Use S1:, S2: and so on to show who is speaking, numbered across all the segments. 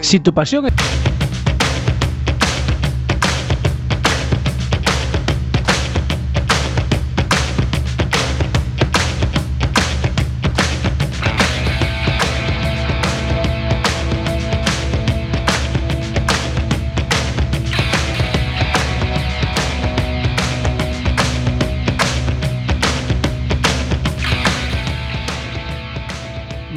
S1: Si tu pasión es...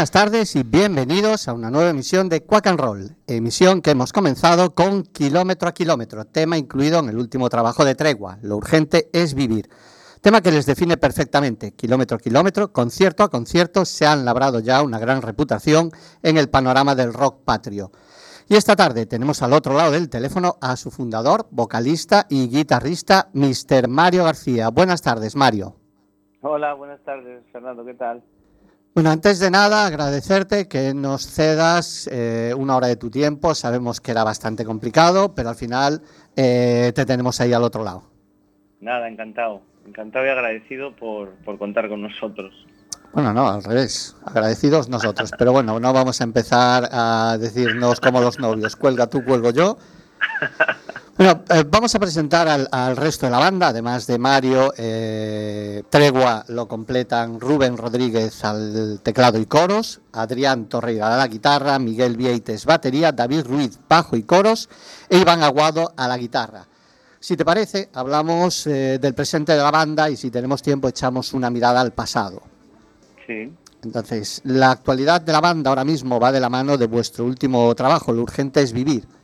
S2: Buenas tardes y bienvenidos a una nueva emisión de Quack and Roll, emisión que hemos comenzado con Kilómetro a Kilómetro, tema incluido en el último trabajo de Tregua, Lo urgente es vivir. Tema que les define perfectamente, kilómetro a kilómetro, concierto a concierto, se han labrado ya una gran reputación en el panorama del rock patrio. Y esta tarde tenemos al otro lado del teléfono a su fundador, vocalista y guitarrista, Mr. Mario García. Buenas tardes, Mario.
S3: Hola, buenas tardes, Fernando, ¿qué tal?
S2: Bueno, antes de nada, agradecerte que nos cedas eh, una hora de tu tiempo. Sabemos que era bastante complicado, pero al final eh, te tenemos ahí al otro lado.
S3: Nada, encantado. Encantado y agradecido por, por contar con nosotros.
S2: Bueno, no, al revés. Agradecidos nosotros. Pero bueno, no vamos a empezar a decirnos como los novios. Cuelga tú, cuelgo yo. Bueno, eh, vamos a presentar al, al, resto de la banda, además de Mario, eh, Tregua lo completan Rubén Rodríguez al teclado y coros, Adrián Torreira a la guitarra, Miguel Vieites batería, David Ruiz bajo y coros e Iván Aguado a la guitarra. Si te parece, hablamos eh, del presente de la banda y si tenemos tiempo echamos una mirada al pasado.
S3: Sí.
S2: Entonces, la actualidad de la banda ahora mismo va de la mano de vuestro último trabajo, Lo urgente es vivir.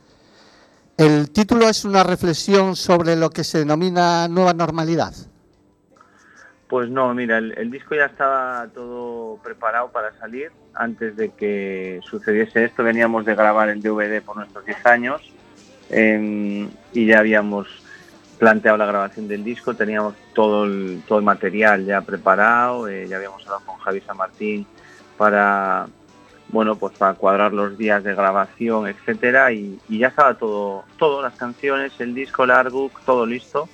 S2: ¿El título es una reflexión sobre lo que se denomina nueva normalidad?
S3: Pues no, mira, el, disco ya estaba todo preparado para salir antes de que sucediese esto. Veníamos de grabar el DVD por nuestros 10 años eh, y ya habíamos planteado la grabación del disco, teníamos todo el, todo el material ya preparado, eh, ya habíamos hablado con Javi San Martín para bueno, pues para cuadrar los días de grabación, etcétera, y, y ya estaba todo, todas las canciones, el disco, el artbook, todo listo.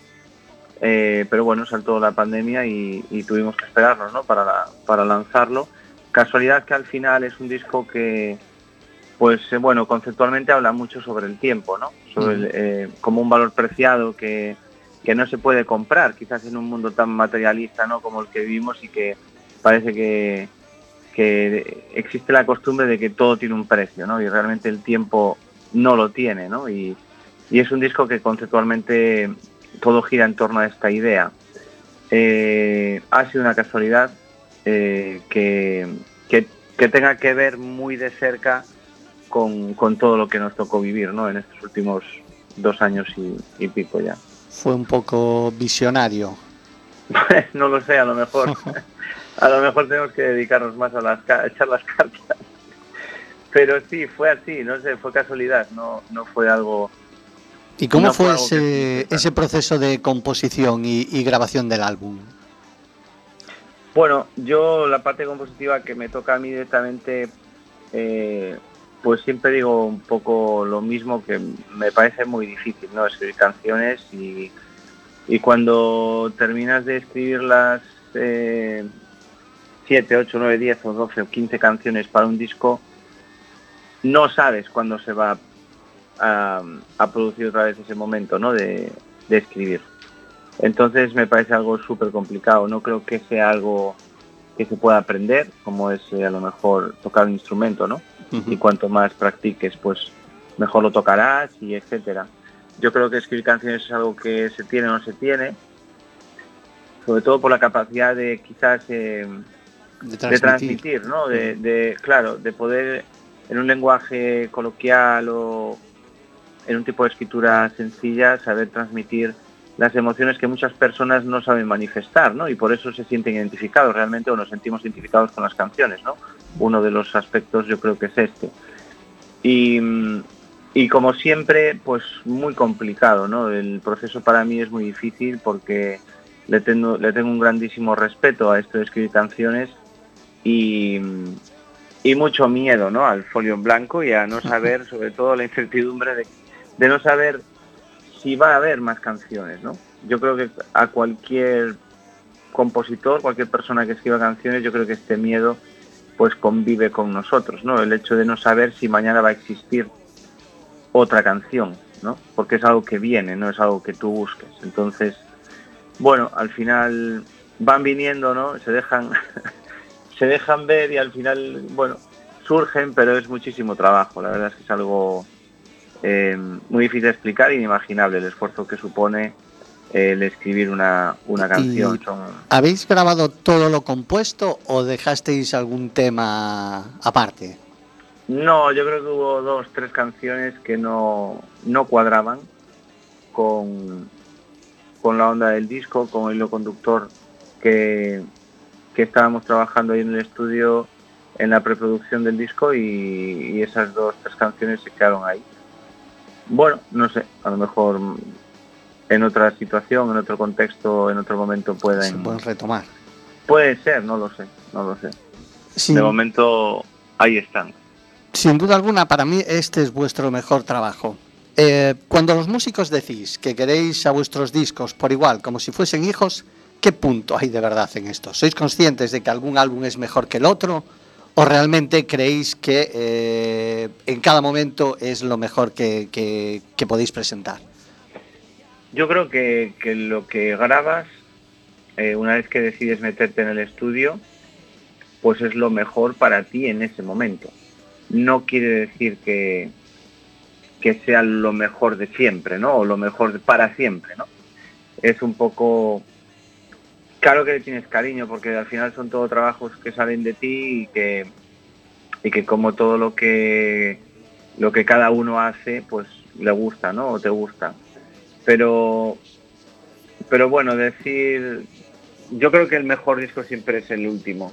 S3: Eh, pero bueno, saltó la pandemia y, y tuvimos que esperarnos, ¿no? Para, la, para lanzarlo. Casualidad que al final es un disco que, pues eh, bueno, conceptualmente habla mucho sobre el tiempo, ¿no? Sobre el, eh, como un valor preciado que, que no se puede comprar, quizás en un mundo tan materialista, ¿no? Como el que vivimos y que parece que, que existe la costumbre de que todo tiene un precio, ¿no? Y realmente el tiempo no lo tiene, ¿no? Y, y es un disco que conceptualmente todo gira en torno a esta idea. Eh, ha sido una casualidad eh, que, que, que, tenga que ver muy de cerca con, con, todo lo que nos tocó vivir, ¿no? En estos últimos dos años y, y pico ya.
S2: Fue un poco visionario.
S3: no lo sé, a lo mejor. a lo mejor tenemos que dedicarnos más a, las, a echar las cartas. Pero sí, fue así, no sé, fue casualidad, no, no fue algo...
S2: ¿Y cómo no fue, fue ese, ese proceso de composición y, y, grabación del álbum?
S3: Bueno, yo la parte compositiva que me toca a mí directamente, eh, pues siempre digo un poco lo mismo, que me parece muy difícil, ¿no? Escribir canciones y, y cuando terminas de escribirlas... Eh, 7, 8, 9, 10 o 12 o 15 canciones para un disco, no sabes cuándo se va a, a producir otra vez ese momento ¿no? de, de escribir. Entonces me parece algo súper complicado, no creo que sea algo que se pueda aprender, como es eh, a lo mejor tocar un instrumento, ¿no? Uh -huh. Y cuanto más practiques, pues mejor lo tocarás y etcétera. Yo creo que escribir canciones es algo que se tiene o no se tiene, sobre todo por la capacidad de quizás eh, de transmitir, de transmitir ¿no? De, de, claro, de poder en un lenguaje coloquial o en un tipo de escritura sencilla saber transmitir las emociones que muchas personas no saben manifestar, ¿no? Y por eso se sienten identificados realmente o nos sentimos identificados con las canciones, ¿no? Uno de los aspectos yo creo que es este. Y, y como siempre, pues muy complicado, ¿no? El proceso para mí es muy difícil porque le tengo, le tengo un grandísimo respeto a esto de escribir canciones y, y, mucho miedo ¿no? al folio en blanco y a no saber, sobre todo la incertidumbre de, de, no saber si va a haber más canciones. ¿no? Yo creo que a cualquier compositor, cualquier persona que escriba canciones, yo creo que este miedo pues convive con nosotros, ¿no? El hecho de no saber si mañana va a existir otra canción, ¿no? Porque es algo que viene, no es algo que tú busques. Entonces, bueno, al final van viniendo, ¿no? Se dejan se dejan ver y al final, bueno, surgen, pero es muchísimo trabajo. La verdad es que es algo eh, muy difícil de explicar e inimaginable el esfuerzo que supone el escribir una, una canción.
S2: ¿Y
S3: Son,
S2: ¿Habéis grabado todo lo compuesto o dejasteis algún tema aparte?
S3: No, yo creo que hubo dos, tres canciones que no, no cuadraban con, con la onda del disco, con el hilo conductor que, que estábamos trabajando ahí en el estudio en la preproducción del disco y, y esas dos, tres canciones se quedaron ahí. Bueno, no sé, a lo mejor en otra situación, en otro contexto, en otro momento
S2: Se
S3: pueden...
S2: pueden retomar.
S3: Puede ser, no lo sé, no lo sé.
S2: Sin,
S3: De momento ahí están.
S2: sin duda alguna, para mí este es vuestro mejor trabajo. Eh, cuando los músicos decís que queréis a vuestros discos por igual, como si fuesen hijos, ¿qué punto hay de verdad en esto? ¿Sois conscientes de que algún álbum es mejor que el otro? ¿O realmente creéis que eh, en cada momento es lo mejor que, podéis presentar?
S3: Yo creo que, lo que grabas, eh, una vez que decides meterte en el estudio, pues es lo mejor para ti en ese momento. No quiere decir que, que sea lo mejor de siempre, ¿no? O lo mejor para siempre, ¿no? Es un poco... Claro que le tienes cariño, porque al final son todo trabajos que salen de ti y que, y que como todo lo que, lo que cada uno hace, pues le gusta, ¿no? O te gusta. Pero pero bueno decir yo creo que el mejor disco siempre es el último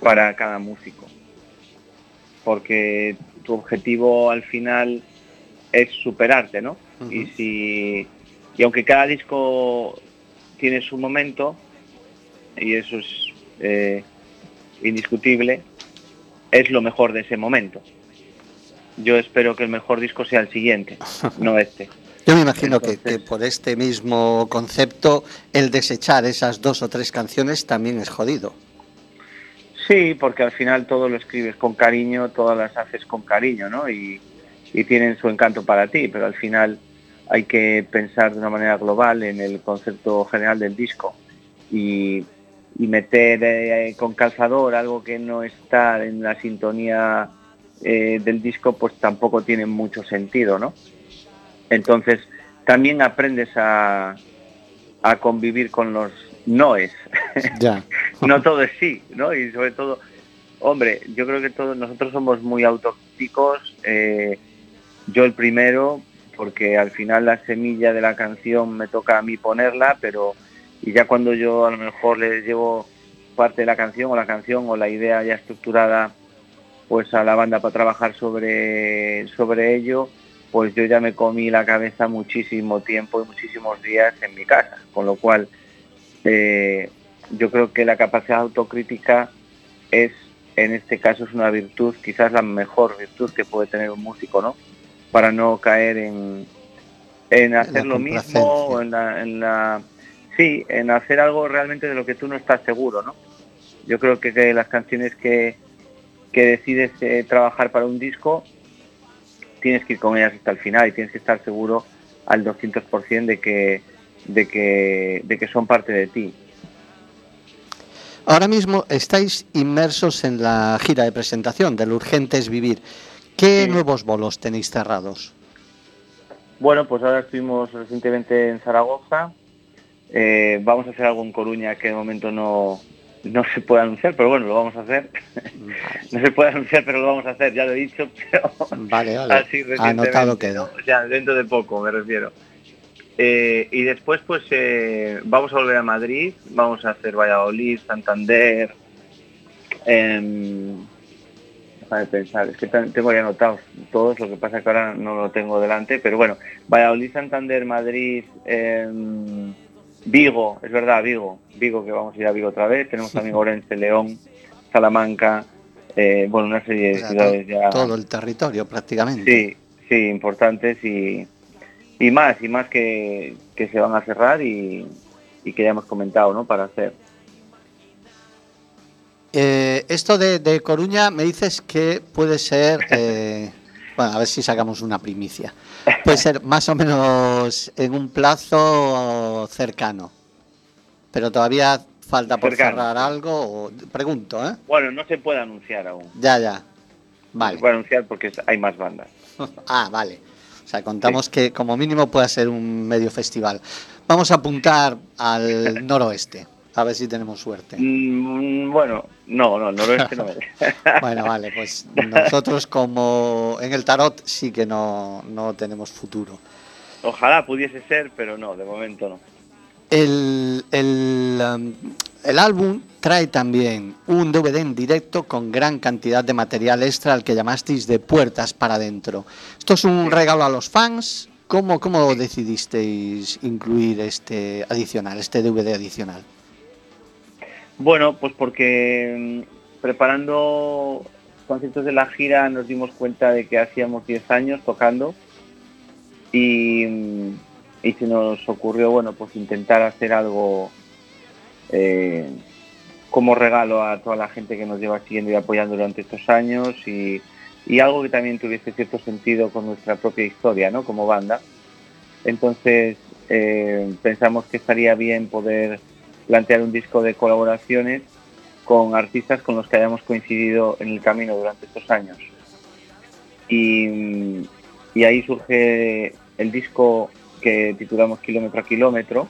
S3: para cada músico. Porque tu objetivo al final es superarte no y si y aunque cada disco tiene su momento y eso es eh, indiscutible es lo mejor de ese momento yo espero que el mejor disco sea el siguiente no este
S2: Yo me imagino que, por este mismo concepto el desechar esas dos o tres canciones también es jodido.
S3: Sí, porque al final todo lo escribes con cariño, todas las haces con cariño, ¿no? Y, y tienen su encanto para ti, pero al final hay que pensar de una manera global en el concepto general del disco y, y meter eh, con calzador algo que no está en la sintonía eh, del disco, pues tampoco tiene mucho sentido, ¿no? Entonces también aprendes a, a convivir con los noes.
S2: Ya.
S3: no todo es sí, ¿no? Y sobre todo, hombre, yo creo que todos nosotros somos muy autocríticos, eh, yo el primero, porque al final la semilla de la canción me toca a mí ponerla, pero y ya cuando yo a lo mejor le llevo parte de la canción o la canción o la idea ya estructurada pues a la banda para trabajar sobre, sobre ello, pues yo ya me comí la cabeza muchísimo tiempo y muchísimos días en mi casa, con lo cual eh, yo creo que la capacidad autocrítica es, en este caso, es una virtud, quizás la mejor virtud que puede tener un músico, ¿no? Para no caer en, en hacer lo mismo o en la, en la... Sí, en hacer algo realmente de lo que tú no estás seguro, ¿no? Yo creo que, que las canciones que, que decides eh, trabajar para un disco, tienes que ir con ellas hasta el final y tienes que estar seguro al 200% de que, de, que, de que son parte de ti.
S2: Ahora mismo estáis inmersos en la gira de presentación del Urgente es Vivir. ¿Qué
S3: Sí.
S2: nuevos bolos tenéis cerrados?
S3: Bueno, pues ahora estuvimos recientemente en Zaragoza. Eh, vamos a hacer algo en Coruña que de momento no, no se puede anunciar, pero bueno, lo vamos a hacer. No se puede anunciar, pero lo vamos a hacer, ya lo he dicho, pero
S2: Vale, vale.
S3: así.
S2: Anotado queda.
S3: ¿no? O sea, dentro de poco, me refiero. Eh, y después, pues, eh, vamos a volver a Madrid, vamos a hacer Valladolid, Santander. em, déjame pensar, es que tengo ya anotados todos, lo que pasa que ahora no lo tengo delante, pero bueno, Valladolid, Santander, Madrid, em, Vigo, es verdad, Vigo, Vigo, que vamos a ir a Vigo otra vez, tenemos también Orense, León, Salamanca, eh, bueno, una serie
S2: O
S3: de
S2: sea,
S3: ciudades ya.
S2: Todo el territorio prácticamente.
S3: Sí, sí, importantes y, y más, y más que, que se van a cerrar y, y que ya hemos comentado, ¿no? Para hacer.
S2: Eh, esto de, de Coruña me dices que puede ser, eh, bueno, a ver si sacamos una primicia. Puede ser más o menos en un plazo cercano, pero todavía falta por
S3: Cercano.
S2: cerrar algo. o- pregunto, ¿eh?
S3: Bueno, no se puede anunciar aún.
S2: Ya, ya.
S3: No
S2: Vale.
S3: se puede anunciar porque hay más bandas.
S2: Ah, vale. O sea, contamos que como mínimo pueda ser un medio festival. vamos a apuntar al noroeste. A ver si tenemos suerte.
S3: Mm, bueno, no, no, noroeste no es.
S2: bueno, vale, pues nosotros como en el tarot sí que no, no tenemos futuro.
S3: Ojalá pudiese ser, pero no, de momento no.
S2: El, el, um, el álbum trae también un DVD en directo con gran cantidad de material extra al que llamasteis de puertas para adentro. Esto es un regalo a los fans. ¿Cómo, ¿Cómo decidisteis incluir este adicional, este DVD adicional?
S3: Bueno, pues porque mm, preparando conciertos de la gira nos dimos cuenta de que hacíamos 10 años tocando y, mm, y se nos ocurrió, bueno, pues intentar hacer algo eh, como regalo a toda la gente que nos lleva siguiendo y apoyando durante estos años y, y algo que también tuviese cierto sentido con nuestra propia historia, ¿no? Como banda. Entonces eh, pensamos que estaría bien poder plantear un disco de colaboraciones con artistas con los que hayamos coincidido en el camino durante estos años. Y, y ahí surge el disco que titulamos Kilómetro a Kilómetro.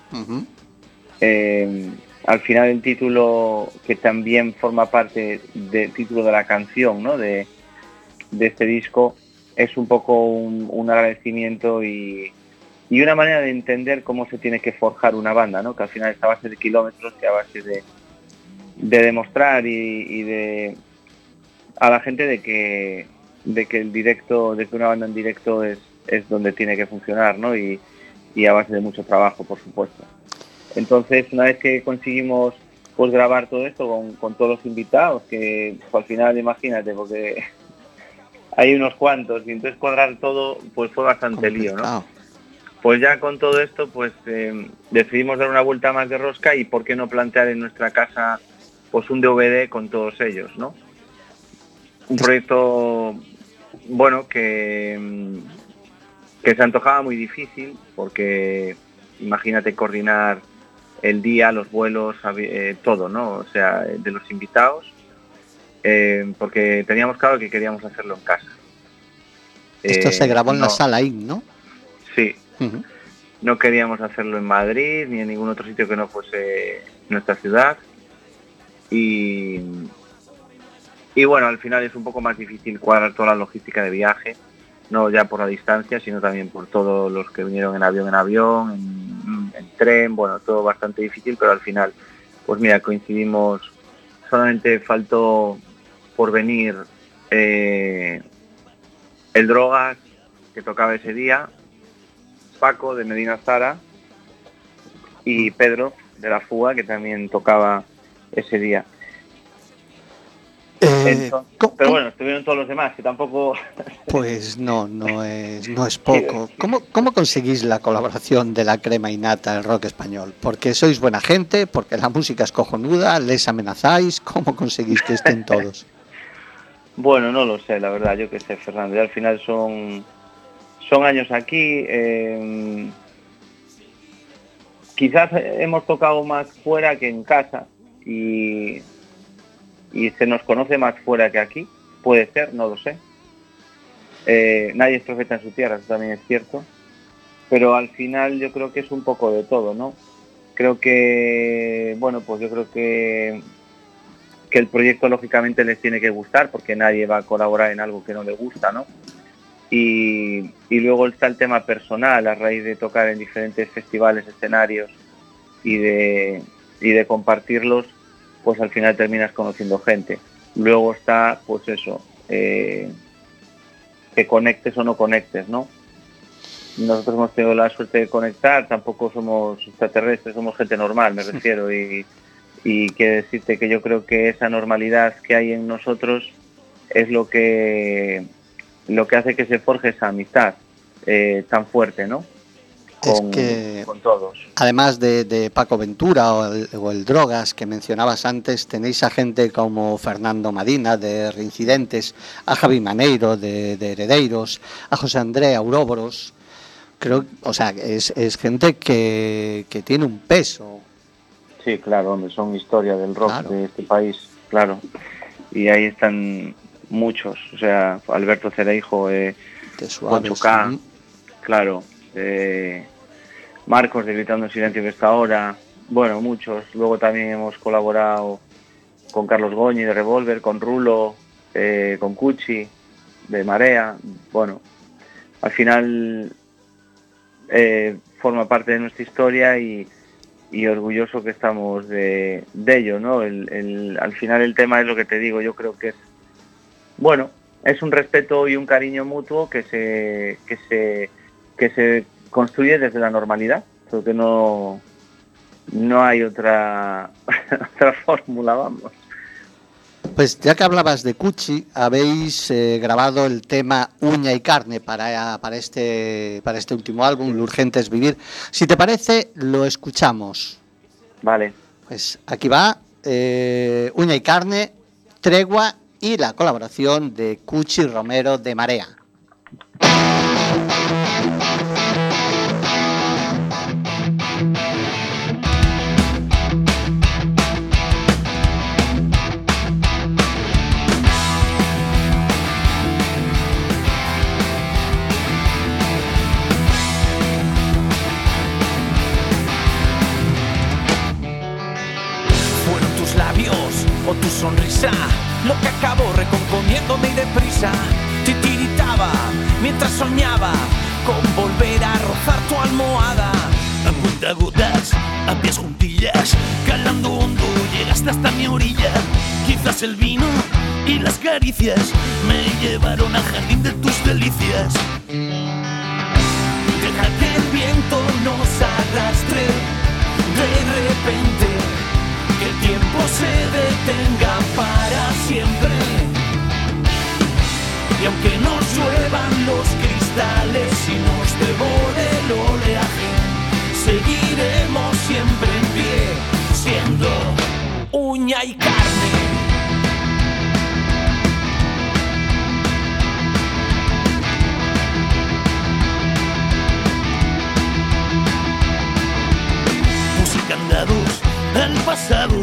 S3: Eh, al final el título que también forma parte del título de la canción, ¿no? De, de este disco es un poco un, un agradecimiento y, y una manera de entender cómo se tiene que forjar una banda, ¿no? Que al final está a base de kilómetros, que a base de, de demostrar y, y de a la gente de que de que el directo, de que una banda en directo es, es donde tiene que funcionar, ¿no? Y, y a base de mucho trabajo, por supuesto. Entonces, una vez que conseguimos pues grabar todo esto con, con todos los invitados, que pues, al final imagínate, porque hay unos cuantos, y entonces cuadrar todo pues fue bastante lío, ¿no? Pues ya con todo esto, pues eh, decidimos dar una vuelta más de rosca y por qué no plantear en nuestra casa pues un DVD con todos ellos, ¿no? Un proyecto, bueno, que, que se antojaba muy difícil porque imagínate coordinar el día, los vuelos, eh, todo, ¿no? O sea, de los invitados, eh, porque teníamos claro que queríamos hacerlo en casa.
S2: Esto se grabó en la sala IN, ¿no?
S3: Sí, No queríamos hacerlo en Madrid ni en ningún otro sitio que no fuese nuestra ciudad. Y, y bueno, al final es un poco más difícil cuadrar toda la logística de viaje, no ya por la distancia, sino también por todos los que vinieron en avión en avión, en, en tren, bueno, todo bastante difícil, pero al final, pues mira, coincidimos, solamente faltó por venir eh, el Drogas, que tocaba ese día, Paco de Medina Zara y Pedro de la Fuga que también tocaba ese día.
S2: Eh,
S3: Entonces,
S2: ¿cómo-
S3: pero bueno, estuvieron todos los demás, que tampoco...
S2: Pues no, no es, no es poco. ¿Cómo, ¿Cómo conseguís la colaboración de la crema innata del rock español? ¿Porque sois buena gente? ¿Porque la música es cojonuda? ¿Les amenazáis? ¿Cómo conseguís que estén todos?
S3: Bueno, no lo sé, la verdad, yo qué sé, Fernando. Y al final son, son años aquí. eh, quizás hemos tocado más fuera que en casa y, y se nos conoce más fuera que aquí. Puede ser, no lo sé. Eh, nadie es profeta en su tierra, eso también es cierto. Pero al final yo creo que es un poco de todo, ¿no? Creo que, bueno, pues yo creo que que el proyecto lógicamente les tiene que gustar porque nadie va a colaborar en algo que no le gusta, ¿no? Y, y luego está el tema personal a raíz de tocar en diferentes festivales, escenarios y de, y de compartirlos, pues al final terminas conociendo gente. Luego está, pues eso, eh, que conectes o no conectes, ¿no? Nosotros hemos tenido la suerte de conectar, tampoco somos extraterrestres, somos gente normal, me refiero, y, y quiero decirte que yo creo que esa normalidad que hay en nosotros es lo que lo que hace que se forje esa amistad eh, tan fuerte, ¿no?
S2: Es
S3: Con,
S2: que-
S3: con todos.
S2: Además de, de Paco Ventura o el, o el Drogas que mencionabas antes, tenéis a gente como Fernando Madina de Reincidentes, a Javi Maneiro de, de Heredeiros, a José André Auróboros. Creo, o sea, es, es gente que, que tiene un peso.
S3: Sí, claro, hombre, son historia del rock
S2: Claro.
S3: de este país, claro. Y ahí están muchos, o sea, Alberto Cereijo, eh,
S2: De suaves.
S3: 8K.
S2: Ujú.
S3: claro, eh, Marcos de Gritando en Silencio que está ahora, bueno, muchos. Luego también hemos colaborado con Carlos Goñi de Revolver, con Rulo, eh, con Cuchi de Marea. Bueno, al final eh, forma parte de nuestra historia y, y orgulloso que estamos de, de ello, ¿no? El, el- al final el tema es lo que te digo, yo creo que es, bueno, es un respeto y un cariño mutuo que se, que se, que se construye desde la normalidad, creo que no, no hay otra, otra fórmula, vamos.
S2: Pues ya que hablabas de Cuchi, habéis eh, grabado el tema Uña y Carne para, para, este, para este último álbum, Lo Urgente es Vivir. Si te parece, lo escuchamos.
S3: Vale,
S2: Pues aquí va eh, Uña y Carne, Tregua y la colaboración de Cuchi Romero de Marea.
S4: Fueron tus labios o tu sonrisa lo que acabó recomponiéndome y deprisa. Titiritaba mientras soñaba con volver a rozar tu almohada.
S1: A cuenta gotas, a pies juntillas, calando hondo, llegaste hasta mi orilla. Quizás el vino y las caricias me llevaron al jardín de tus delicias.
S4: Deja que el viento nos arrastre de repente, tiempo se detenga para siempre. Y aunque nos lluevan los cristales y nos devore el oleaje, seguiremos siempre en pie, siendo uña y carne.
S1: Puse candados al pasado,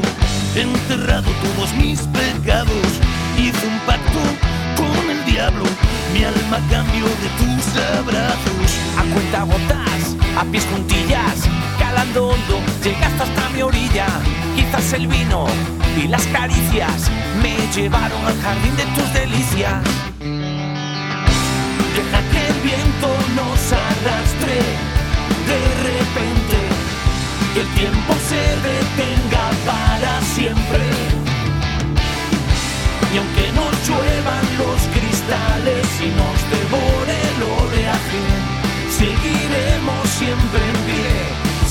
S1: enterrado todos mis pecados. Hice un pacto con el diablo, mi alma cambió de tus abrazos.
S4: a cuenta gotas, a pies juntillas, calando hondo, llegaste hasta mi orilla. Quizás el vino y las caricias me llevaron al jardín de tus delicias. Deja que el viento nos arrastre de repente, que el tiempo se detenga para siempre. Y aunque nos lluevan los cristales y nos devore el oleaje, seguiremos siempre en pie,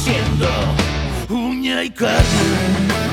S4: siendo
S1: Uña y carne.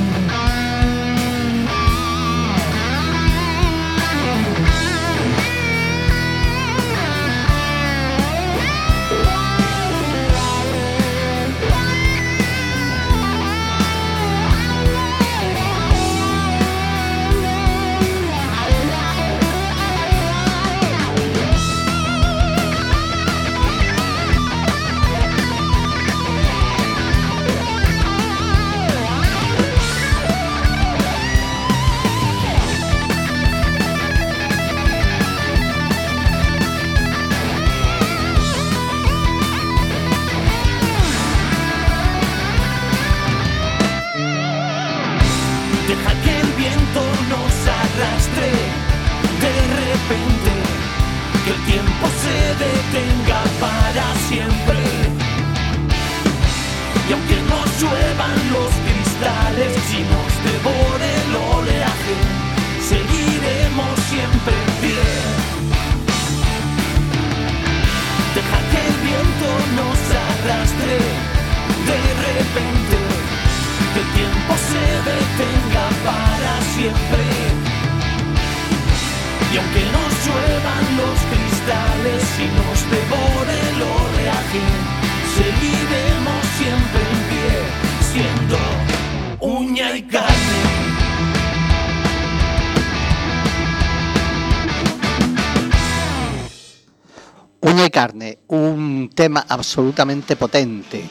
S2: Tema absolutamente potente.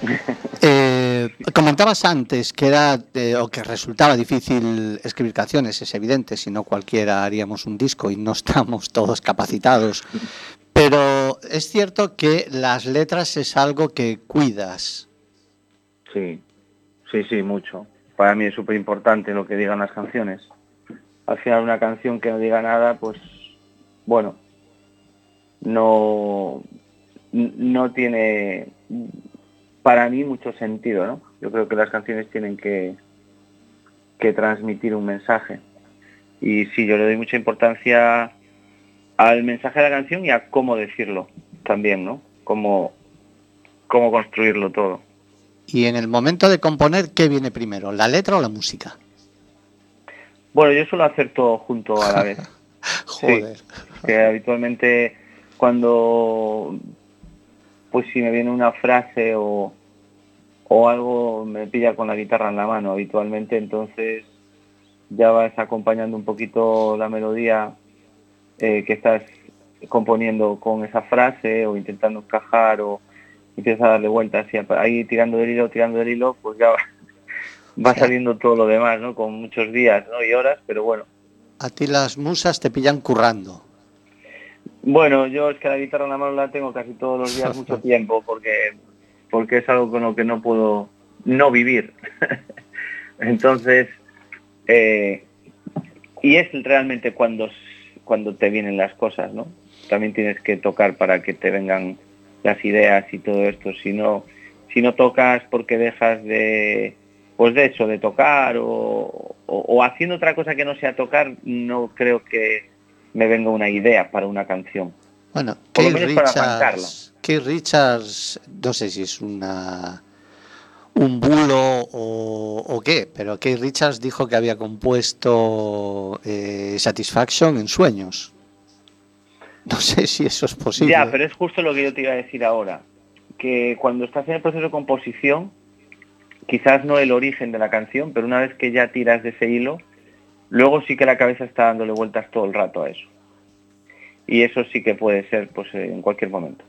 S2: Eh, comentabas antes que era eh, o que resultaba difícil escribir canciones, es evidente, si no cualquiera haríamos un disco y no estamos todos capacitados. Pero pero es cierto que las letras es algo que cuidas.
S3: Sí, sí, sí, mucho. Para mí es súper importante lo que digan las canciones. Al final una canción que no diga nada, pues bueno, no, no tiene para mí mucho sentido, ¿no? Yo creo que las canciones tienen que, que transmitir un mensaje. Y sí, yo le doy mucha importancia al mensaje de la canción y a cómo decirlo también, ¿no? Cómo, cómo construirlo todo.
S2: Y en el momento de componer, ¿qué viene primero, la letra o la música?
S3: Bueno, yo suelo hacer todo junto a la vez.
S2: Joder.
S3: que habitualmente cuando pues si me viene una frase o, o algo me pilla con la guitarra en la mano habitualmente, entonces ya vas acompañando un poquito la melodía eh, que estás componiendo con esa frase o intentando encajar o empiezas a darle vueltas y ahí tirando del hilo, tirando del hilo, pues ya va, saliendo todo lo demás, ¿no? Con muchos días ¿no? y horas, pero bueno.
S2: A ti las musas te pillan currando.
S3: Bueno, yo es que la guitarra en la mano la tengo casi todos los días mucho tiempo porque porque es algo con lo que no puedo no vivir. Entonces, eh, y es realmente cuando, cuando te vienen las cosas, ¿no? También tienes que tocar para que te vengan las ideas y todo esto. Si no, si no tocas porque dejas de, pues de eso, de tocar o, o haciendo otra cosa que no sea tocar, no creo que me venga una idea para una canción.
S2: Bueno, Keith Richards, Keith Richards, no sé si es una un bulo o, qué, pero Keith Richards dijo que había compuesto eh, Satisfaction en sueños. No sé si eso es posible.
S3: Ya, pero es justo lo que yo te iba a decir ahora, que cuando estás en el proceso de composición, quizás no el origen de la canción, pero una vez que ya tiras de ese hilo, luego sí que la cabeza está dándole vueltas todo el rato a eso y eso sí que puede ser pues en cualquier momento.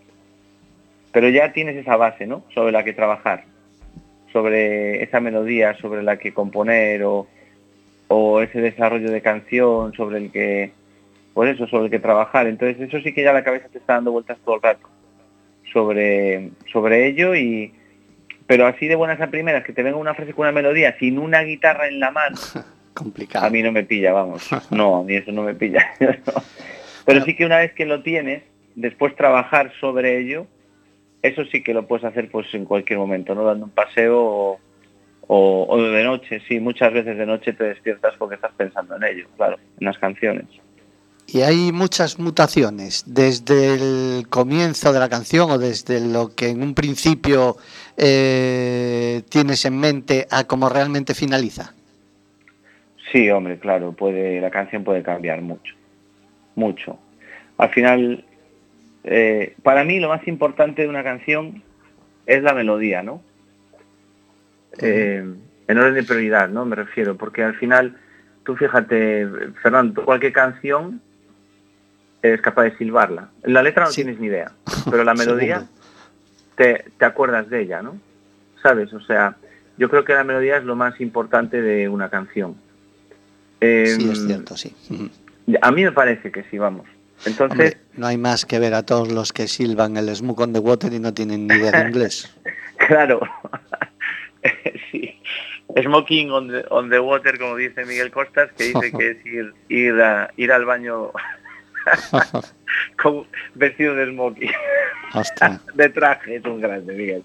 S3: Pero ya tienes esa base, ¿no? Sobre la que trabajar, sobre esa melodía, sobre la que componer o, o ese desarrollo de canción sobre el que, pues eso, sobre el que trabajar. Entonces eso sí que ya la cabeza te está dando vueltas todo el rato sobre, sobre ello y, pero así de buenas a primeras, que te venga una frase con una melodía sin una guitarra en la mano,
S2: complicado.
S3: A mí no me pilla, vamos. No, a mí eso no me pilla. Pero sí que una vez que lo tienes, después trabajar sobre ello, eso sí que lo puedes hacer pues en cualquier momento, ¿no? Dando un paseo o, de noche, sí, muchas veces de noche te despiertas porque estás pensando en ello, claro, en las canciones.
S2: Y hay muchas mutaciones, desde el comienzo de la canción o desde lo que en un principio eh, tienes en mente a cómo realmente finaliza.
S3: Sí, hombre, claro, puede, la canción puede cambiar mucho mucho. Al final, eh, para mí lo más importante de una canción es la melodía, ¿no? Eh, en orden de prioridad, ¿no? Me refiero, porque al final, tú fíjate, Fernando, cualquier canción eres capaz de silbarla. La letra no tienes ni idea, pero la melodía te, te acuerdas de ella, ¿no? ¿Sabes? O sea, yo creo que la melodía es lo más importante de una canción.
S2: Sí, es em, cierto, sí.
S3: A mí me parece que sí, vamos. Entonces...
S2: no hay más que ver a todos los que silban el Smoke on the Water y no tienen ni idea de inglés.
S3: claro. sí. Smoking on the, on the water, como dice Miguel Costas, que dice que es ir, ir, a, ir al baño con, vestido de smoking. de traje, es un grande, Miguel.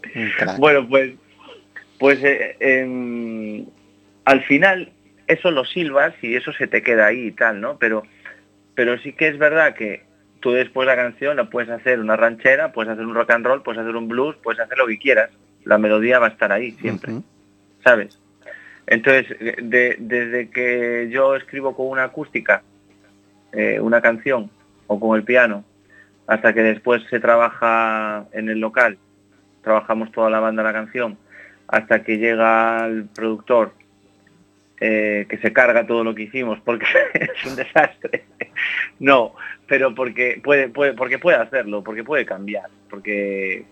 S3: bueno, pues, pues eh, em, al final eso lo silbas y eso se te queda ahí y tal, ¿no? Pero, pero sí que es verdad que tú después la canción la puedes hacer una ranchera, puedes hacer un rock and roll, puedes hacer un blues, puedes hacer lo que quieras. La melodía va a estar ahí siempre, ¿sabes? Entonces, desde que yo escribo con una acústica eh, una canción o con el piano, hasta que después se trabaja en el local, trabajamos toda la banda la canción, hasta que llega el productor eh, que se carga todo lo que hicimos porque es un desastre. no, pero porque puede, puede, porque puede hacerlo, porque puede cambiar, porque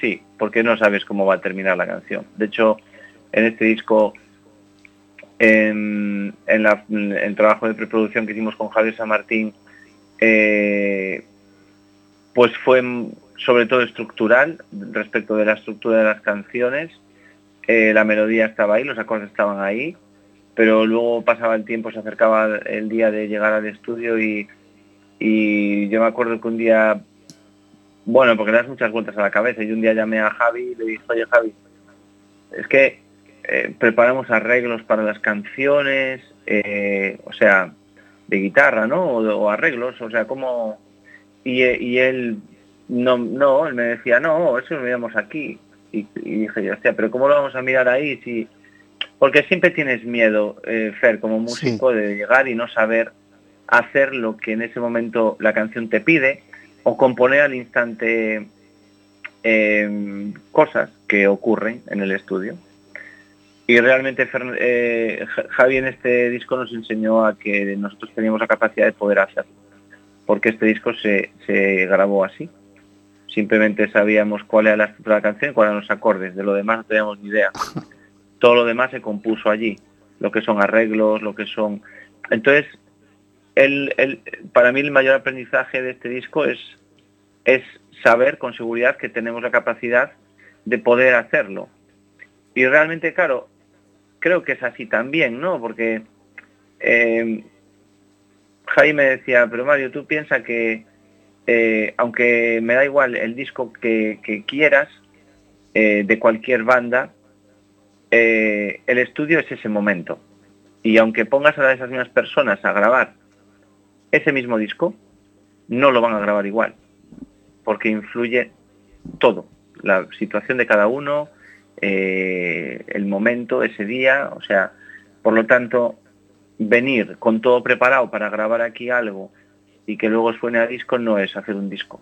S3: sí, porque no sabes cómo va a terminar la canción. De hecho, en este disco, en, el trabajo de preproducción que hicimos con Javier San Martín, eh, pues fue sobre todo estructural, respecto de la estructura de las canciones. Eh, la melodía estaba ahí, los acordes estaban ahí, pero luego pasaba el tiempo, se acercaba el día de llegar al estudio y, y yo me acuerdo que un día, bueno, porque das muchas vueltas a la cabeza, y un día llamé a Javi y le dije, oye Javi, es que eh, preparamos arreglos para las canciones, eh, o sea, de guitarra, ¿no? O, arreglos, o sea, como... Y, y, él, no, no, él me decía, no, eso lo miramos aquí. Y, dije yo, hostia, pero ¿cómo lo vamos a mirar ahí si porque siempre tienes miedo, eh, Fer, como músico, de llegar y no saber hacer lo que en ese momento la canción te pide o componer al instante em, cosas que ocurren en el estudio. Y realmente eh, Javi en este disco nos enseñó a que nosotros teníamos la capacidad de poder hacerlo, porque este disco se, grabó así. Simplemente sabíamos cuál era la estructura de la canción, cuáles eran los acordes, de lo demás no teníamos ni idea. todo lo demás se compuso allí, lo que son arreglos, lo que son... Entonces, el, para mí el mayor aprendizaje de este disco es, es saber con seguridad que tenemos la capacidad de poder hacerlo. Y realmente, claro, creo que es así también, ¿no? Porque eh, Jaime decía, pero Mario, tú piensas que, eh, aunque me da igual el disco que, quieras, eh, de cualquier banda, eh, el estudio es ese momento. Y aunque pongas a esas mismas personas a grabar ese mismo disco, no lo van a grabar igual, porque influye todo, la situación de cada uno, eh, el momento, ese día, o sea, por lo tanto, venir con todo preparado para grabar aquí algo y que luego suene a disco no es hacer un disco.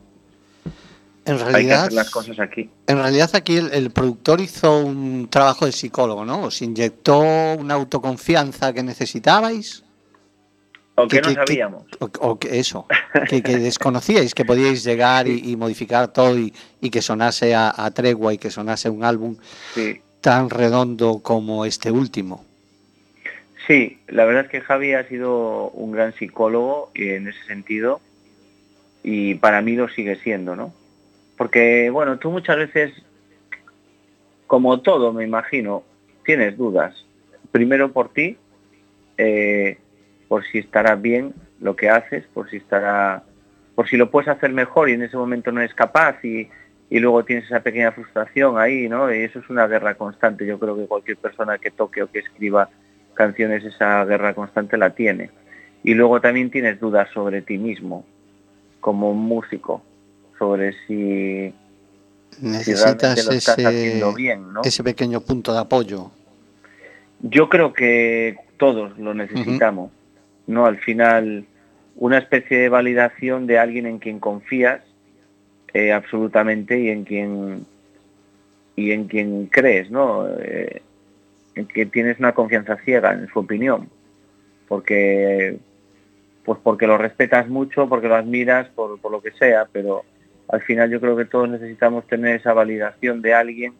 S2: En realidad,
S3: las cosas aquí.
S2: En realidad aquí el, productor hizo un trabajo de psicólogo, ¿no? ¿Os inyectó una autoconfianza que necesitabais?
S3: O que, no sabíamos.
S2: o, que eso, que, desconocíais, que podíais llegar y, modificar todo y, que sonase a, tregua y que sonase un álbum tan redondo como este último.
S3: Sí, la verdad es que Javi ha sido un gran psicólogo en ese sentido y para mí lo sigue siendo, ¿no? Porque, bueno, tú muchas veces, como todo, me imagino, tienes dudas. Primero por ti, eh, por si estará bien lo que haces, por si estará, por si lo puedes hacer mejor y en ese momento no eres capaz y, y luego tienes esa pequeña frustración ahí, ¿no? Y eso es una guerra constante. Yo creo que cualquier persona que toque o que escriba canciones, esa guerra constante la tiene. Y luego también tienes dudas sobre ti mismo, como músico sobre si
S2: necesitas ese, bien, ese pequeño punto de apoyo.
S3: Yo creo que todos lo necesitamos, ¿no? Al final, una especie de validación de alguien en quien confías eh, absolutamente y en quien y en quien crees, ¿no? Eh, en que tienes una confianza ciega en su opinión, porque pues porque lo respetas mucho, porque lo admiras, por, por lo que sea, pero al final yo creo que todos necesitamos tener esa validación de alguien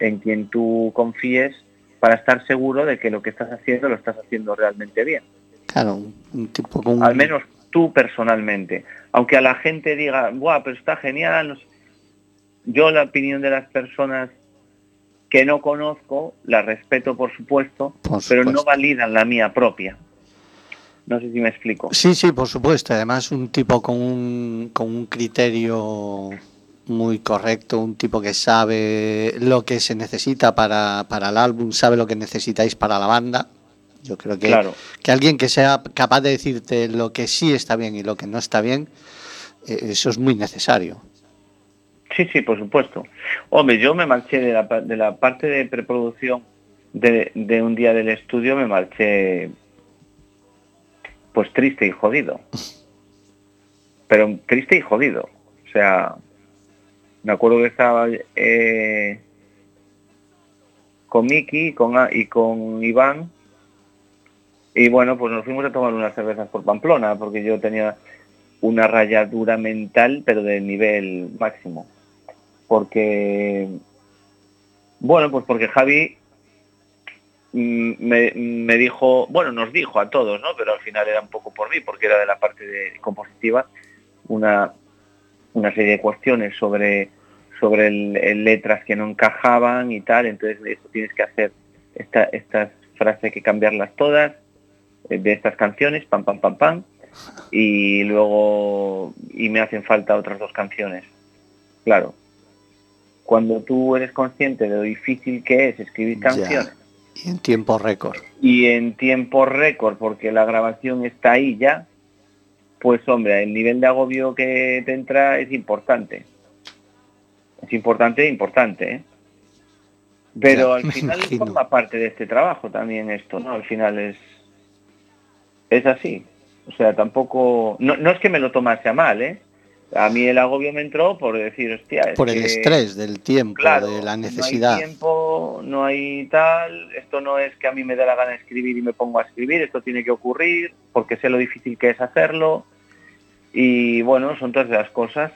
S3: en quien tú confíes para estar seguro de que lo que estás haciendo lo estás haciendo realmente bien.
S2: Claro, un tipo
S3: Al menos tú personalmente. Aunque a la gente diga, guau, pero está genial. Yo la opinión de las personas que no conozco, la respeto por supuesto, pero no validan la mía propia. No sé si me explico.
S2: Sí, sí, por supuesto. Además, un tipo con un, con un criterio muy correcto, un tipo que sabe lo que se necesita para, para el álbum, sabe lo que necesitáis para la banda. Yo creo que, que alguien que sea capaz de decirte lo que sí está bien y lo que no está bien, eh, eso es muy necesario.
S3: Sí, sí, por supuesto. Hombre, yo me marché de la, de la parte de preproducción de, de un día del estudio, me marché pues triste y jodido. Pero triste y jodido. O sea, me acuerdo que estaba eh, con Miki con, y con Iván. Y bueno, pues nos fuimos a tomar unas cervezas por Pamplona, porque yo tenía una rayadura mental, pero de nivel máximo. Porque, bueno, pues porque Javi Mm, me, dijo, bueno, nos dijo a todos, ¿no? Pero al final era un poco por mí, porque era de la parte de compositiva, una, una serie de cuestiones sobre, sobre letras que no encajaban y tal, entonces eso tienes que hacer, esta, estas frases hay que cambiarlas todas, eh, de estas canciones, pam, pam, pam, pam, y luego, y me hacen falta otras dos canciones. Claro, cuando tú eres consciente de lo difícil que es escribir canciones,
S2: y en tiempo récord.
S3: Y en tiempo récord, porque la grabación está ahí ya, pues hombre, el nivel de agobio que te entra es importante. Es importante, importante, ¿eh? Pero al final forma parte de este trabajo también esto, ¿no? Al final es, es así. O sea, tampoco... No, no es que me lo tomase a mal, ¿eh? A mí el agobio me entró por decir, hostia...
S2: por el estrés del tiempo, de la necesidad.
S3: No hay tiempo, no hay tal, esto no es que a mí me dé la gana de escribir y me pongo a escribir, esto tiene que ocurrir, porque sé lo difícil que es hacerlo. Y bueno, son todas las cosas.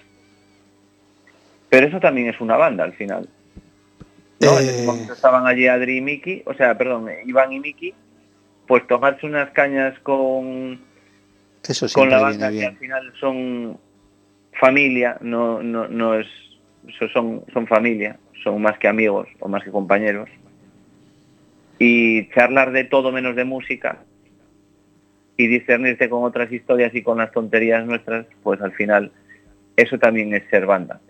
S3: Pero eso también es una banda al final. ¿no? Eh. estaban allí Adri y Miki, o sea, perdón, Iván y Miki, pues tomarse unas cañas con, con la banda que al final son familia, no, no, no es, son, son familia, son más que amigos o más que compañeros. Y charlar de todo menos de música y discernirte con otras historias y con las tonterías nuestras, pues al final eso también es ser banda.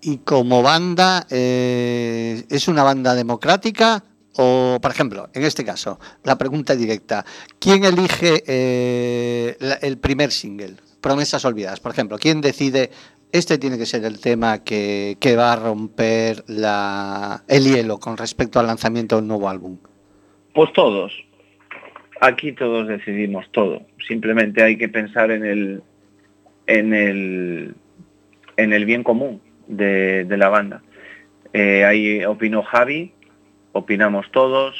S2: Y como banda, eh, ¿es una banda democrática? O, por ejemplo, en este caso, la pregunta directa, ¿quién elige eh, el primer single? promesas olvidadas. Por ejemplo, ¿quién decide este tiene que ser el tema que, va a romper la, el hielo con respecto al lanzamiento de un nuevo álbum?
S3: Pues todos. Aquí todos decidimos todo. Simplemente hay que pensar en el en el en el bien común de, la banda. Eh, ahí opinó Javi, opinamos todos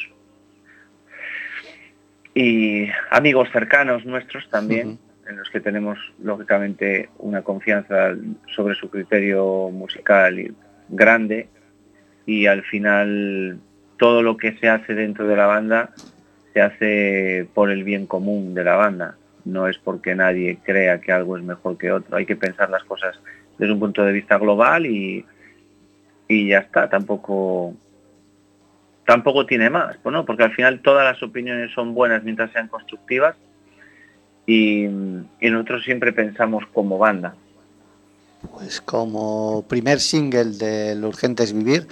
S3: y amigos cercanos nuestros también en los que tenemos lógicamente una confianza sobre su criterio musical grande y al final todo lo que se hace dentro de la banda se hace por el bien común de la banda, no es porque nadie crea que algo es mejor que otro, hay que pensar las cosas desde un punto de vista global y, y ya está, tampoco tampoco tiene más, ¿no? porque al final todas las opiniones son buenas mientras sean constructivas y, nosotros siempre pensamos como banda.
S2: Pues como primer single de Lo Urgente es Vivir,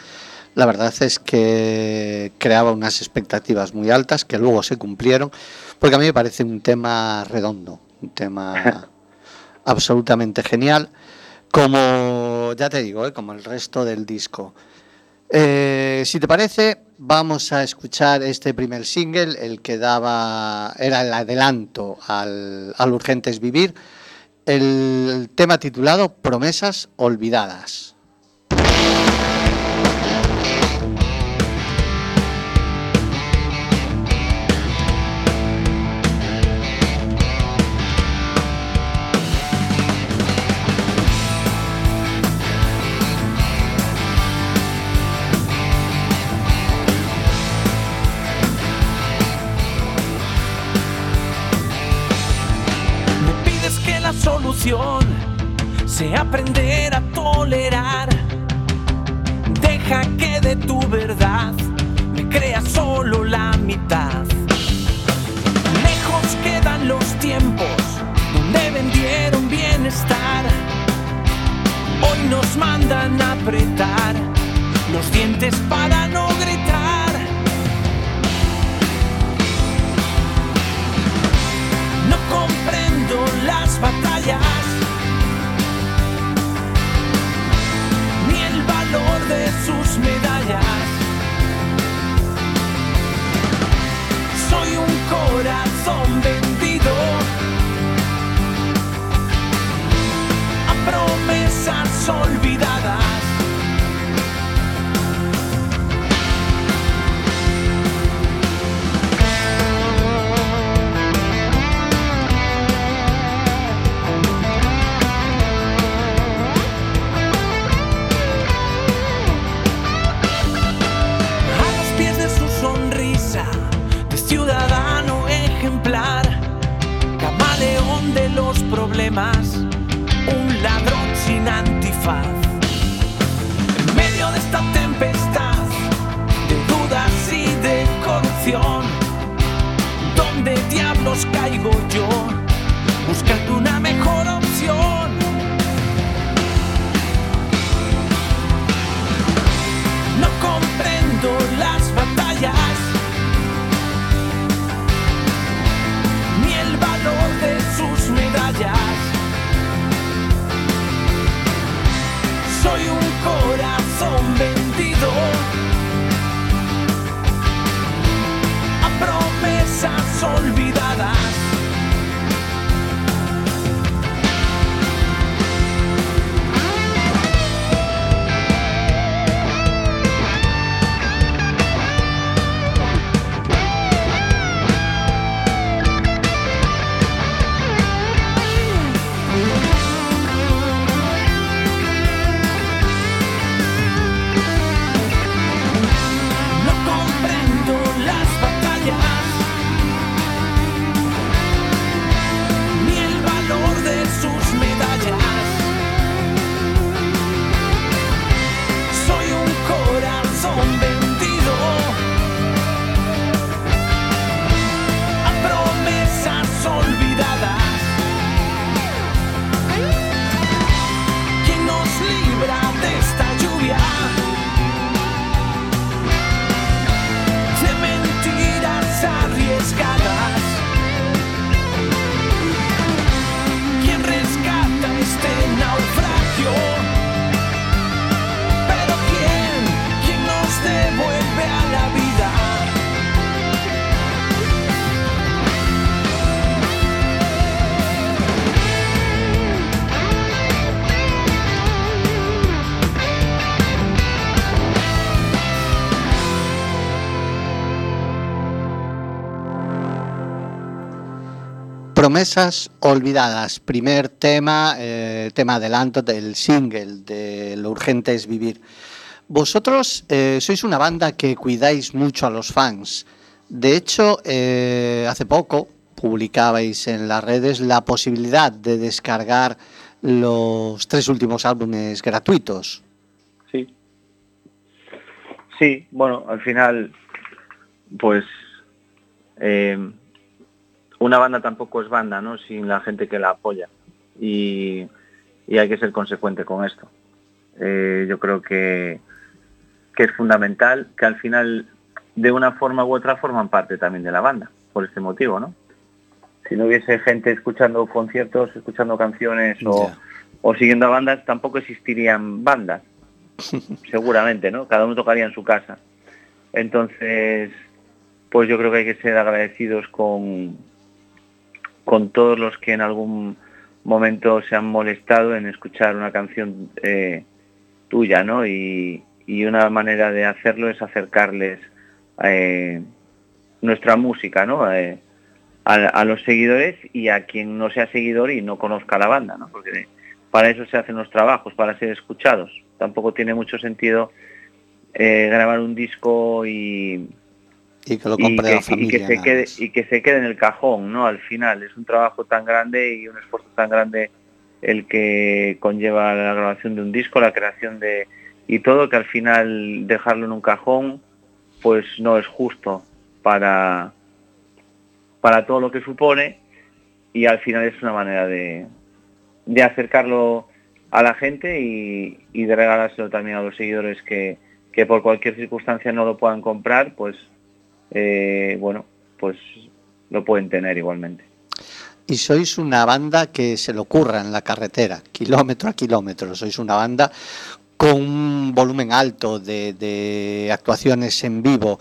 S2: la verdad es que creaba unas expectativas muy altas que luego se cumplieron, porque a mí me parece un tema redondo, un tema absolutamente genial, como ya te digo, ¿eh? como el resto del disco. Eh, si te parece, vamos a escuchar este primer single, el que daba, era el adelanto al, al Urgente es Vivir, el tema titulado Promesas Olvidadas.
S4: Sé aprender a tolerar. Deja que de tu verdad me crea solo la mitad. Lejos quedan los tiempos donde vendieron bienestar. Hoy nos mandan a apretar los dientes para no gritar. No comprendo las batallas Promesas olvidadas,
S2: primer tema, eh, tema adelanto del single de Lo urgente es vivir. Vosotros eh, sois una banda que cuidáis mucho a los fans. De hecho, eh, hace poco publicabais en las redes la posibilidad de descargar los tres últimos álbumes gratuitos.
S3: Sí. Sí, bueno, al final, pues eh, una banda tampoco es banda, ¿no? Sin la gente que la apoya. Y, y hay que ser consecuente con esto. Eh, yo creo que, que es fundamental que al final, de una forma u otra, forman parte también de la banda, por este motivo, ¿no? Si no hubiese gente escuchando conciertos, escuchando canciones o, o siguiendo a bandas, tampoco existirían bandas seguramente, ¿no? Cada uno tocaría en su casa. Entonces, pues yo creo que hay que ser agradecidos con, con todos los que en algún momento se han molestado en escuchar una canción eh, tuya, ¿no? Y, una manera de hacerlo es acercarles eh, nuestra música, ¿no? Eh, a, a los seguidores y a quien no sea seguidor y no conozca la banda, ¿no? Porque para eso se hacen los trabajos, para ser escuchados. Tampoco tiene mucho sentido eh, grabar un disco y,
S2: Y que lo
S3: y
S2: compre
S3: que,
S2: la
S3: y
S2: familia.
S3: que se quede y que se quede en el cajón, ¿no? Al final es un trabajo tan grande y un esfuerzo tan grande el que conlleva la grabación de un disco, la creación de y todo que al final dejarlo en un cajón, pues no es justo para para todo lo que supone y al final es una manera de, de acercarlo a la gente y, y de regalárselo también a los seguidores que, que por cualquier circunstancia no lo puedan comprar, pues eh, bueno, pues lo pueden tener igualmente.
S2: Y sois una banda que se le ocurra en la carretera, kilómetro a kilómetro. Sois una banda con un volumen alto de, de actuaciones en vivo.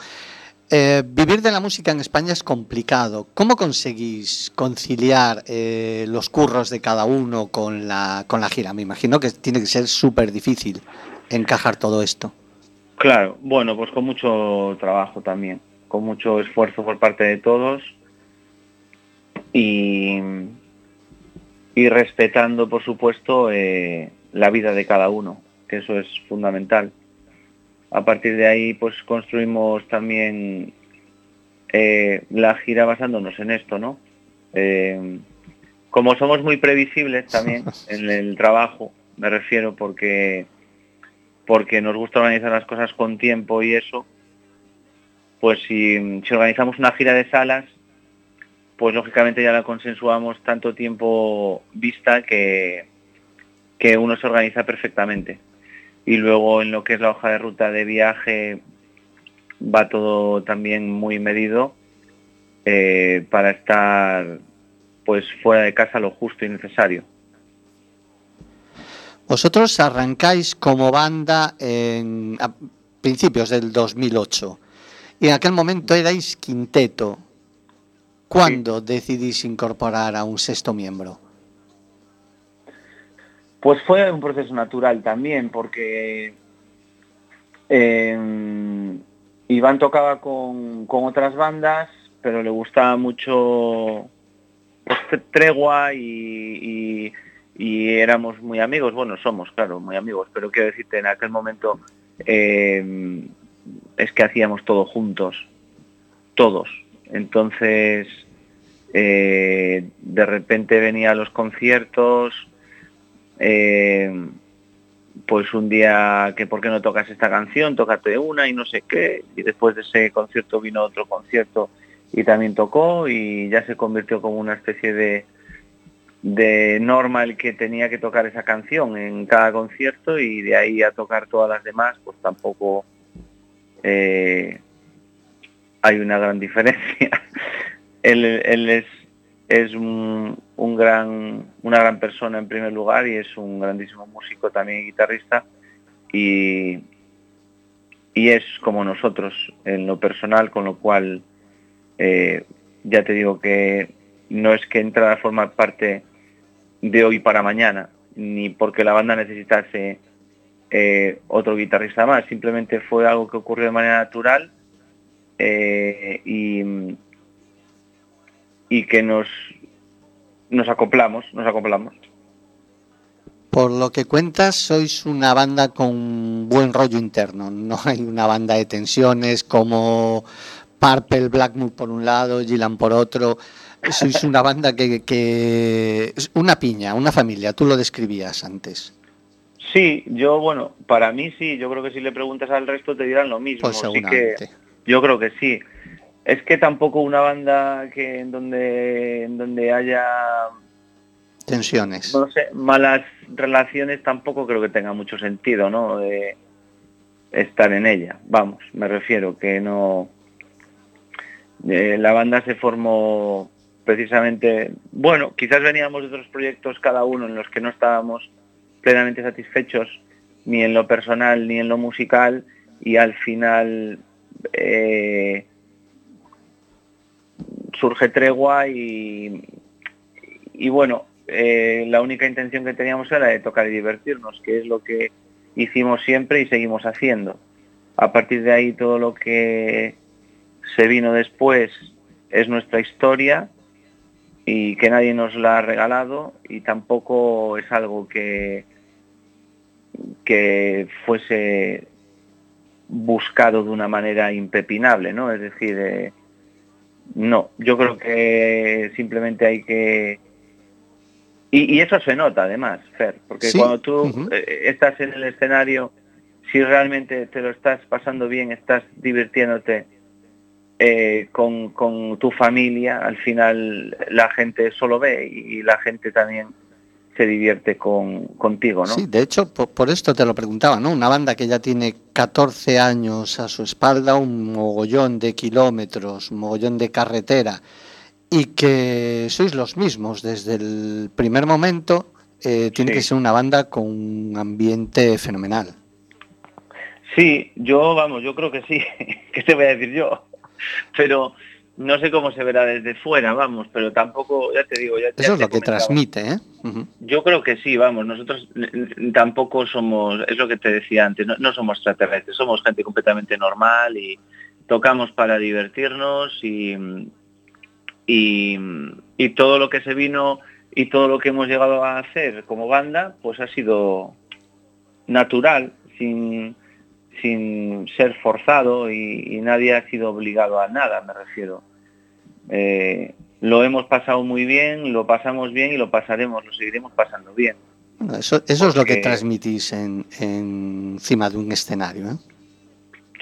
S2: Eh, vivir de la música en España es complicado. ¿Cómo conseguís conciliar eh, los curros de cada uno con la, con la gira? Me imagino que tiene que ser súper difícil encajar todo esto.
S3: Claro, bueno, pues con mucho trabajo también, con mucho esfuerzo por parte de todos y, y respetando, por supuesto, eh, la vida de cada uno, que eso es fundamental. A partir de ahí, pues construimos también eh, la gira basándonos en esto, ¿no? Eh, como somos muy previsibles también en el trabajo, me refiero, porque, porque nos gusta organizar las cosas con tiempo y eso, pues si, organizamos una gira de salas, pues lógicamente ya la consensuamos tanto tiempo vista que, que uno se organiza perfectamente. Y luego en lo que es la hoja de ruta de viaje va todo también muy medido eh, para estar pues fuera de casa lo justo y necesario.
S2: Vosotros arrancáis como banda en a principios del 2008 y en aquel momento erais quinteto. ¿Cuándo sí. decidís incorporar a un sexto miembro?
S3: Pues fue un proceso natural también, porque eh, Iván tocaba con, con, otras bandas, pero le gustaba mucho pues, Tregua y, y, y, éramos muy amigos. Bueno, somos, claro, muy amigos, pero quiero decirte, en aquel momento eh, es que hacíamos todo juntos, todos. Entonces, eh, de repente venía a los conciertos, eh, pues un día que por qué no tocas esta canción, tócate una y no sé qué, y después de ese concierto vino otro concierto y también tocó y ya se convirtió como una especie de, de norma el que tenía que tocar esa canción en cada concierto y de ahí a tocar todas las demás, pues tampoco eh, hay una gran diferencia. él, es, es un, gran, una gran persona en primer lugar y es un grandísimo músico también guitarrista y, y es como nosotros en lo personal, con lo cual eh, ya te digo que no es que entra a formar parte de hoy para mañana, ni porque la banda necesitase eh, otro guitarrista más, simplemente fue algo que ocurrió de manera natural eh, y, y que nos, nos acoplamos, nos acoplamos.
S2: Por lo que cuentas, sois una banda con buen rollo interno, no hay una banda de tensiones como Purple, Blackmoor por un lado, Gillan por otro. Sois una banda que, que una piña, una familia, tú lo describías antes.
S3: Sí, yo, bueno, para mí sí, yo creo que si le preguntas al resto te dirán lo mismo.
S2: Pues
S3: sí que, yo creo que sí. Es que tampoco una banda que en donde, en donde haya
S2: tensiones,
S3: no sé, malas relaciones tampoco creo que tenga mucho sentido, ¿no? De estar en ella. Vamos, me refiero que no. Eh, la banda se formó precisamente, bueno, quizás veníamos de otros proyectos cada uno en los que no estábamos plenamente satisfechos ni en lo personal ni en lo musical y al final eh, surge tregua y, y bueno, eh, la única intención que teníamos era de tocar y divertirnos, que es lo que hicimos siempre y seguimos haciendo. A partir de ahí todo lo que se vino después es nuestra historia y que nadie nos la ha regalado y tampoco es algo que, que fuese buscado de una manera impepinable, ¿no? Es decir, eh, no, yo creo que simplemente hay que... Y, y eso se nota además, Fer, porque ¿Sí? cuando tú uh -huh. eh, estás en el escenario, si realmente te lo estás pasando bien, estás divirtiéndote eh, con, con, tu familia, al final la gente solo ve y, y la gente también se divierte con, contigo, ¿no?
S2: Sí, de hecho, por, por, esto te lo preguntaba, ¿no? Una banda que ya tiene 14 años a su espalda, un mogollón de kilómetros, un mogollón de carretera, y que sois los mismos desde el primer momento, eh, tiene sí. que ser una banda con un ambiente fenomenal.
S3: Sí, yo, vamos, yo creo que sí. ¿Qué te voy a decir yo? Pero no sé cómo se verá desde fuera, vamos, pero tampoco, ya te digo, ya,
S2: Eso
S3: ya
S2: es lo que transmite, ¿eh?
S3: Uh -huh. Yo creo que sí, vamos, nosotros tampoco somos, es lo que te decía antes, no, no, somos extraterrestres, somos gente completamente normal y tocamos para divertirnos y, y, y todo lo que se vino y todo lo que hemos llegado a hacer como banda, pues ha sido natural, sin sin ser forzado y, y, nadie ha sido obligado a nada, me refiero. Eh, lo hemos pasado muy bien, lo pasamos bien y lo pasaremos, lo seguiremos pasando bien.
S2: Bueno, eso, eso es lo que transmitís en, en- encima de un escenario. ¿eh?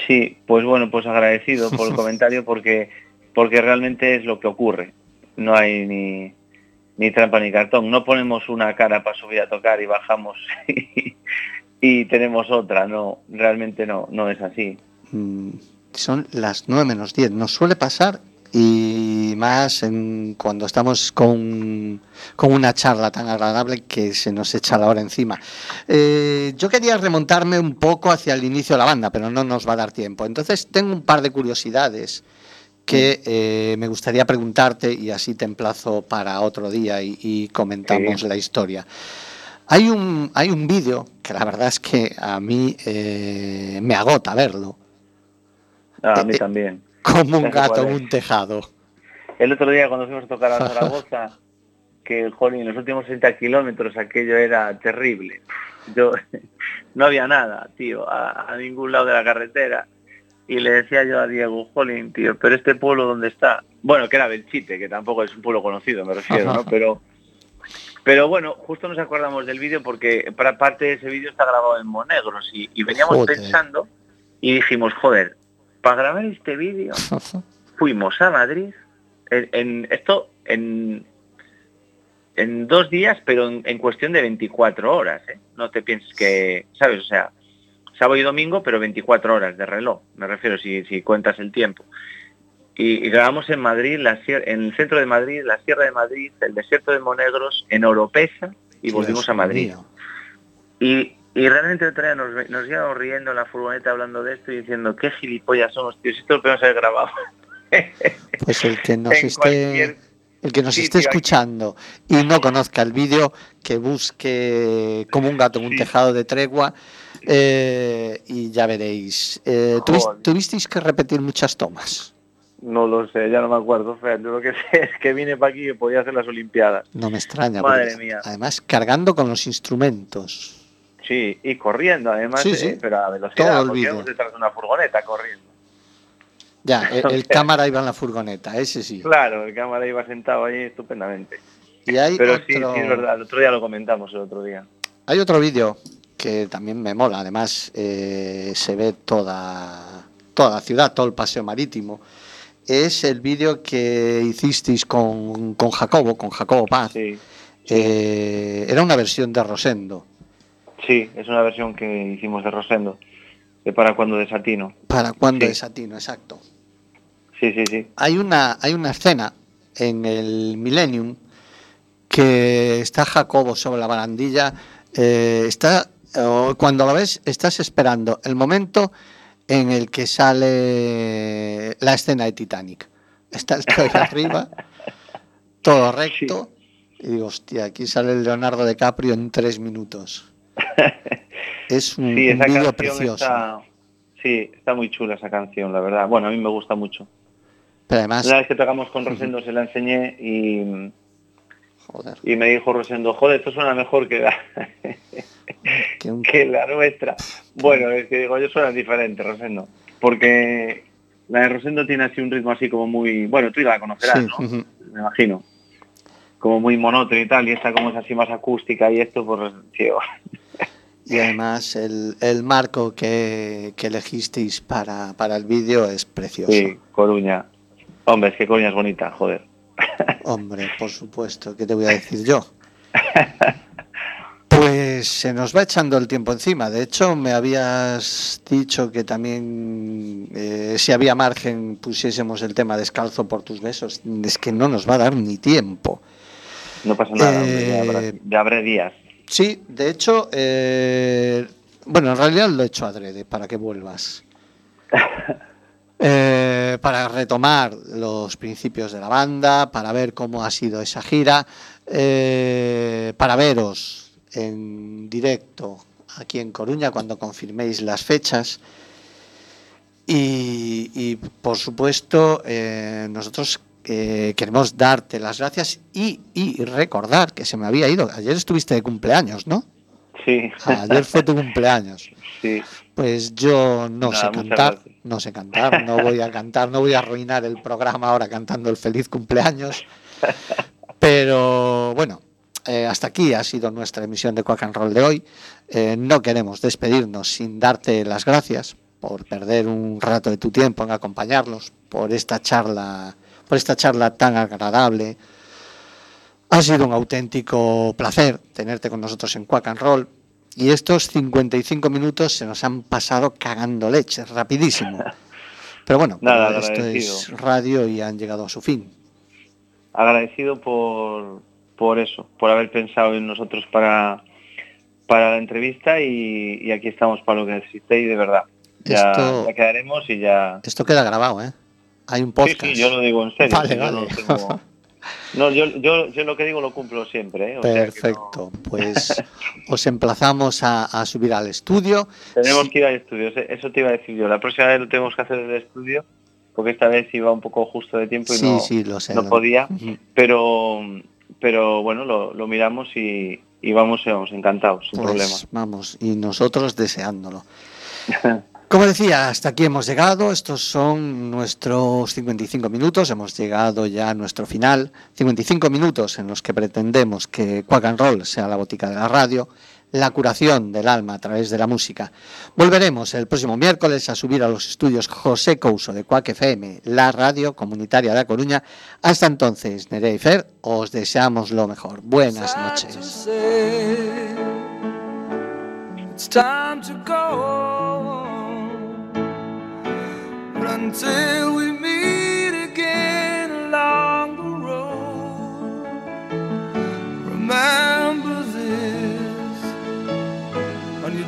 S3: Sí, pues bueno, pues agradecido por el comentario porque, porque realmente es lo que ocurre. No hay ni, ni trampa ni cartón. No ponemos una cara para subir a tocar y bajamos y, y tenemos otra. No, realmente no, no es así.
S2: Mm, Son las 9 menos 10. Nos suele pasar y más en, cuando estamos con, con una charla tan agradable que se nos echa la hora encima. Eh, yo quería remontarme un poco hacia el inicio de la banda, pero no nos va a dar tiempo. Entonces tengo un par de curiosidades que eh, me gustaría preguntarte y así te emplazo para otro día y, y comentamos
S3: Sí.
S2: la historia. Hay un, hay un vídeo que la verdad es que a mí eh, me agota verlo.
S3: Ah, a mí
S2: eh,
S3: también.
S2: Como un gato en un tejado.
S3: El otro día cuando fuimos a tocar a Zaragoza, que jolín, en los últimos 60 kilómetros aquello era terrible. Yo no había nada, tío, a, a ningún lado de la carretera. Y le decía yo a Diego, jolín, tío, pero este pueblo dónde está. Bueno, que era Belchite, que tampoco es un pueblo conocido, me refiero, ¿no? Pero pero bueno, justo nos acordamos del vídeo porque para parte de ese vídeo está grabado en Monegros y, y veníamos
S2: Joder.
S3: pensando y dijimos, joder, para grabar este vídeo fuimos a Madrid en, en- esto en en dos días pero en, en cuestión de 24 horas ¿eh? no te pienses que sabes o sea sábado y domingo pero 24 horas de reloj me refiero si, si cuentas el tiempo y, y grabamos en Madrid la en el centro de Madrid la sierra de Madrid el desierto de Monegros en Oropesa y volvimos a Madrid y, y realmente otro día nos, nos íbamos riendo en la furgoneta hablando de esto y diciendo qué gilipollas somos tío si esto lo podemos haber grabado
S2: Pues el que nos esté, el que nos esté escuchando y no conozca el vídeo, que busque como un gato en un
S3: Sí.
S2: tejado de tregua eh, y ya veréis. Eh, tuvisteis que repetir muchas tomas.
S3: No lo sé, ya no me acuerdo. Yo lo que sé es que vine para aquí y podía hacer las Olimpiadas.
S2: No me extraña.
S3: Madre mía.
S2: Además, cargando con los instrumentos.
S3: Sí, y corriendo además,
S2: Sí,
S3: eh,
S2: sí.
S3: pero a
S2: Todo
S3: velocidad, íbamos detrás de una furgoneta corriendo.
S2: Ya, el, el cámara iba en la furgoneta, ese sí.
S3: Claro, el cámara iba sentado ahí estupendamente.
S2: Y hay
S3: Pero
S2: otro,
S3: sí, sí, es verdad, el otro día lo comentamos el otro día.
S2: hay otro vídeo que también me mola. Además, eh, se ve toda, toda la ciudad, todo el paseo marítimo. Es el vídeo que hicisteis con, con Jacobo, con Jacobo Paz.
S3: Sí,
S2: Eh, era una versión de Rosendo.
S3: sí, es una versión que hicimos de Rosendo, de para cuando desatino.
S2: ¿Para cuando
S3: Sí.
S2: es Atino? Exacto.
S3: Sí, sí, sí.
S2: Hay una, hay una escena en el Millennium que está Jacobo sobre la barandilla. eh, está, cuando lo ves, estás esperando el momento en el que sale la escena de Titanic. Está el ahí arriba, todo recto. Y digo, hostia, aquí sale el Leonardo DiCaprio en tres minutos. Es un,
S3: Sí,
S2: un vídeo precioso.
S3: está... Sí, está muy chula esa canción, la verdad. Bueno, a mí me gusta mucho.
S2: Pero además,
S3: Una vez que tocamos con Rosendo se la enseñé y,
S2: joder,
S3: y me dijo Rosendo, joder, esto suena mejor que la,
S2: que un
S3: que la nuestra. Bueno, es que digo, yo suena diferente, Rosendo. Porque la de Rosendo tiene así un ritmo así como muy... Bueno, tú ya la conocerás,
S2: Sí,
S3: ¿no? Me imagino. Como muy monótono y tal, y esta como es así más acústica y esto, pues, tío.
S2: Y además el, el marco que, que elegisteis para, para el vídeo es precioso.
S3: Sí, Coruña. Hombre, es que Coruña es bonita, joder.
S2: Hombre, por supuesto, ¿qué te voy a decir yo? Pues se nos va echando el tiempo encima. De hecho, me habías dicho que también, eh, si había margen, pusiésemos el tema descalzo por tus besos. Es que no nos va a dar ni tiempo.
S3: No pasa nada, hombre, ya,
S2: Eh,
S3: habrá, ya habrá días.
S2: Sí, de hecho, eh, bueno, en realidad lo he hecho adrede para que vuelvas. Eh, para retomar los principios de la banda, para ver cómo ha sido esa gira, eh, para veros en directo aquí en Coruña cuando confirméis las fechas. Y, y, por supuesto, eh, nosotros eh, queremos darte las gracias y, y recordar que se me había ido. Ayer estuviste de cumpleaños, ¿no?
S3: Sí.
S2: Ayer fue tu cumpleaños.
S3: sí.
S2: Pues yo no
S3: Nada,
S2: sé cantar, no sé cantar, no voy a cantar, no voy a arruinar el programa ahora cantando el feliz cumpleaños. Pero bueno, eh, hasta aquí ha sido nuestra emisión de Quack and Roll de hoy. Eh, no queremos despedirnos sin darte las gracias por perder un rato de tu tiempo en acompañarnos, por esta charla, por esta charla tan agradable. Ha sido un auténtico placer tenerte con nosotros en Quack and Roll. Y estos 55 minutos se nos han pasado cagando leche, rapidísimo. Pero bueno,
S3: Nada,
S2: esto
S3: agradecido.
S2: es radio y han llegado a su fin.
S3: agradecido por, por eso, por haber pensado en nosotros para, para la entrevista y, y aquí estamos para lo que necesitéis de verdad. Ya,
S2: Esto-
S3: ya quedaremos y ya...
S2: Esto queda grabado, ¿eh? Hay un
S3: Sí,
S2: podcast.
S3: sí, yo lo digo en serio.
S2: Vale,
S3: sí, yo no tengo- No, yo, yo, yo lo que digo lo cumplo siempre. ¿eh? O sea que no-
S2: Perfecto, pues os emplazamos a, a subir al estudio.
S3: Tenemos
S2: Sí.
S3: que ir al estudio, eso- te iba a decir yo. La próxima vez lo tenemos que hacer en el estudio, porque esta vez iba un poco justo de tiempo y
S2: Sí,
S3: no,
S2: sí, lo sé.
S3: no
S2: lo-
S3: podía. Pero, pero bueno, lo, lo miramos y, y vamos, vamos encantados, sin
S2: Pues,
S3: problema.
S2: Vamos, y nosotros deseándolo. Como decía, hasta aquí hemos llegado. Estos son nuestros 55 minutos. Hemos llegado ya a nuestro final. 55 minutos en los que pretendemos que Quack and Roll sea la botica de la radio, la curación del alma a través de la música. Volveremos el próximo miércoles a subir a los estudios José Couso de Quack FM, la radio comunitaria de A Coruña. Hasta entonces, Nerea y Fer, os deseamos lo mejor. Buenas noches.
S5: until we